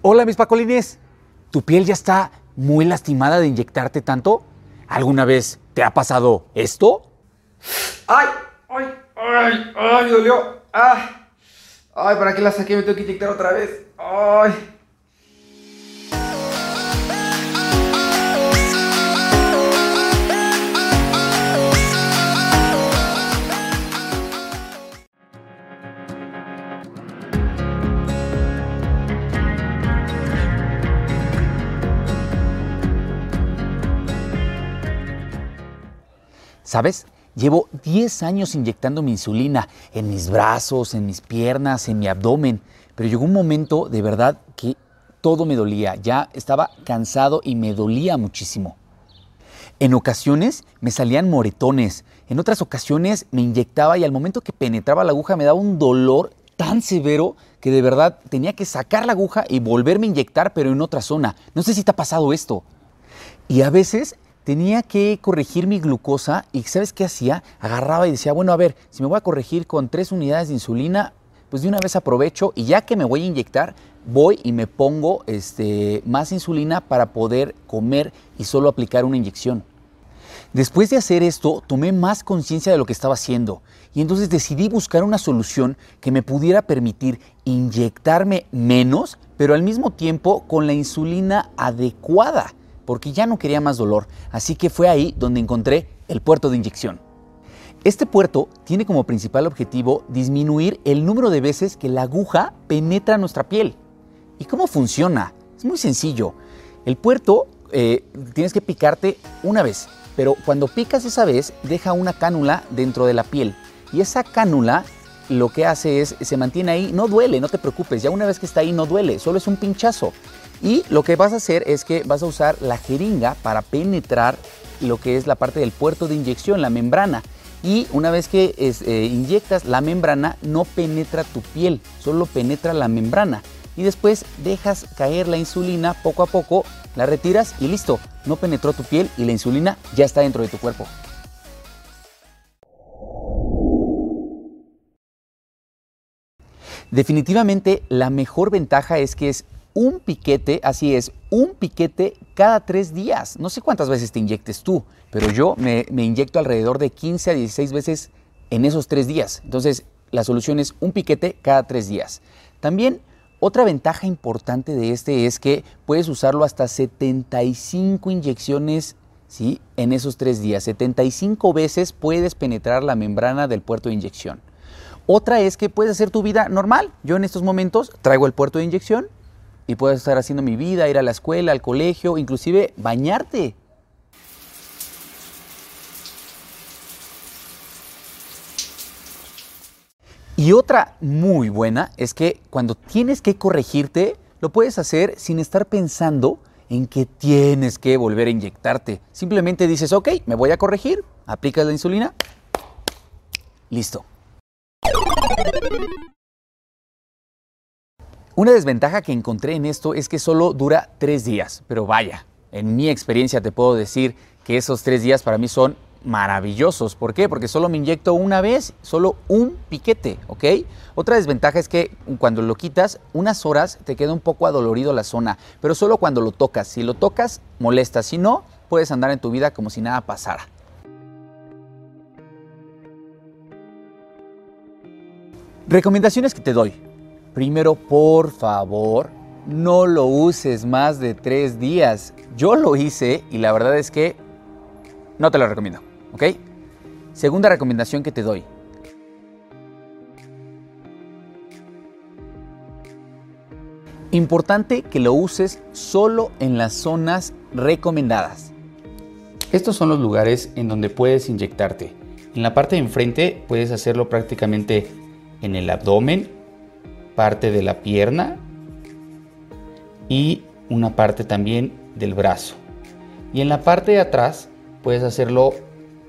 Hola, mis pacolines. ¿Tu piel ya está muy lastimada de inyectarte tanto? ¿Alguna vez te ha pasado esto? ¡Ay! ¡Ay! ¡Ay! ¡Ay! Me dolió. ¡Ah! ¡Ay! ¿Para qué la saqué? Me tengo que inyectar otra vez. ¡Ay! ¿Sabes? Llevo 10 años inyectando mi insulina en mis brazos, en mis piernas, en mi abdomen, pero llegó un momento de verdad que todo me dolía, ya estaba cansado y me dolía muchísimo. En ocasiones me salían moretones, en otras ocasiones me inyectaba y al momento que penetraba la aguja me daba un dolor tan severo que de verdad tenía que sacar la aguja y volverme a inyectar, pero en otra zona. No sé si te ha pasado esto. Y a veces tenía que corregir mi glucosa y ¿sabes qué hacía? Agarraba y decía, bueno, a ver, si me voy a corregir con tres unidades de insulina, pues de una vez aprovecho y ya que me voy a inyectar, voy y me pongo este, más insulina para poder comer y solo aplicar una inyección. Después de hacer esto, tomé más conciencia de lo que estaba haciendo y entonces decidí buscar una solución que me pudiera permitir inyectarme menos, pero al mismo tiempo con la insulina adecuada porque ya no quería más dolor, así que fue ahí donde encontré el puerto de inyección. Este puerto tiene como principal objetivo disminuir el número de veces que la aguja penetra nuestra piel. ¿Y cómo funciona? Es muy sencillo. El puerto eh, tienes que picarte una vez, pero cuando picas esa vez deja una cánula dentro de la piel y esa cánula lo que hace es se mantiene ahí, no duele, no te preocupes, ya una vez que está ahí no duele, solo es un pinchazo. Y lo que vas a hacer es que vas a usar la jeringa para penetrar lo que es la parte del puerto de inyección, la membrana. Y una vez que eh, inyectas la membrana, no penetra tu piel, solo penetra la membrana. Y después dejas caer la insulina poco a poco, la retiras y listo. No penetró tu piel y la insulina ya está dentro de tu cuerpo. Definitivamente la mejor ventaja es que es un piquete, así es, un piquete cada tres días. No sé cuántas veces te inyectes tú, pero yo me, inyecto alrededor de 15 a 16 veces en esos tres días. Entonces, la solución es un piquete cada tres días. También otra ventaja importante de este es que puedes usarlo hasta 75 inyecciones ¿sí? en esos tres días. 75 veces puedes penetrar la membrana del puerto de inyección. Otra es que puedes hacer tu vida normal. Yo en estos momentos traigo el puerto de inyección, y puedes estar haciendo mi vida, ir a la escuela, al colegio, inclusive bañarte. Y otra muy buena es que cuando tienes que corregirte, lo puedes hacer sin estar pensando en que tienes que volver a inyectarte. Simplemente dices, ok, me voy a corregir, aplicas la insulina, listo. Una desventaja que encontré en esto es que solo dura tres días, pero vaya, en mi experiencia te puedo decir que esos tres días para mí son maravillosos. ¿Por qué? Porque solo me inyecto una vez, solo un piquete, ¿ok? Otra desventaja es que cuando lo quitas, unas horas te queda un poco adolorido la zona, pero solo cuando lo tocas. Si lo tocas, molesta. Si no, puedes andar en tu vida como si nada pasara. Recomendaciones que te doy. Primero, por favor, no lo uses más de tres días. Yo lo hice y la verdad es que no te lo recomiendo, ¿ok? Segunda recomendación que te doy. Importante que lo uses solo en las zonas recomendadas. Estos son los lugares en donde puedes inyectarte. En la parte de enfrente puedes hacerlo prácticamente en el abdomen parte de la pierna y una parte también del brazo. Y en la parte de atrás puedes hacerlo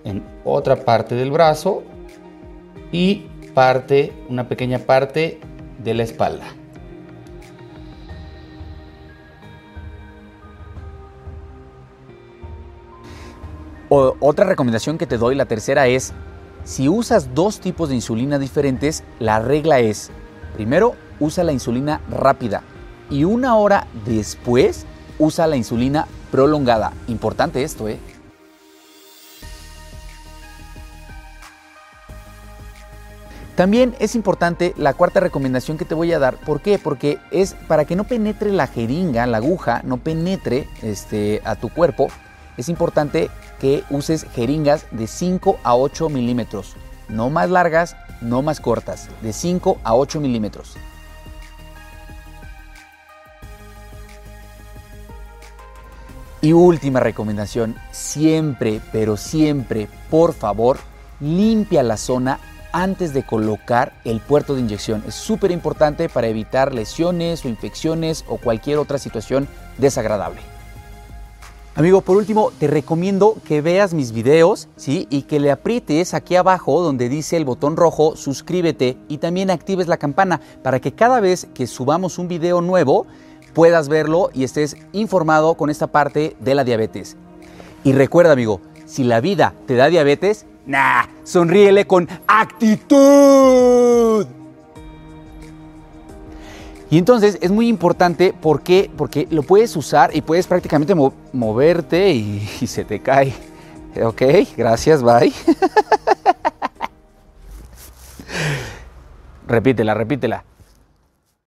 en otra parte del brazo y parte, una pequeña parte de la espalda. otra recomendación que te doy, la tercera es, si usas dos tipos de insulina diferentes, la regla es Primero, usa la insulina rápida. y una hora después usa la insulina prolongada. Importante esto, ¿eh? También es importante la cuarta recomendación que te voy a dar. ¿Por qué? Porque es para que no penetre la jeringa, la aguja, no penetre este, a tu cuerpo. Es importante que uses jeringas de 5 a 8 milímetros. No más largas, no más cortas. De 5 a 8 milímetros. Y última recomendación, siempre, pero siempre, por favor, limpia la zona antes de colocar el puerto de inyección. Es súper importante para evitar lesiones o infecciones o cualquier otra situación desagradable. Amigo, por último, te recomiendo que veas mis videos, ¿sí? Y que le aprietes aquí abajo donde dice el botón rojo, suscríbete y también actives la campana para que cada vez que subamos un video nuevo, puedas verlo y estés informado con esta parte de la diabetes. Y recuerda, amigo, si la vida te da diabetes, nah, sonríele con actitud. Y entonces es muy importante porque, porque lo puedes usar y puedes prácticamente moverte y, y se te cae. Ok, gracias, bye. repítela, repítela.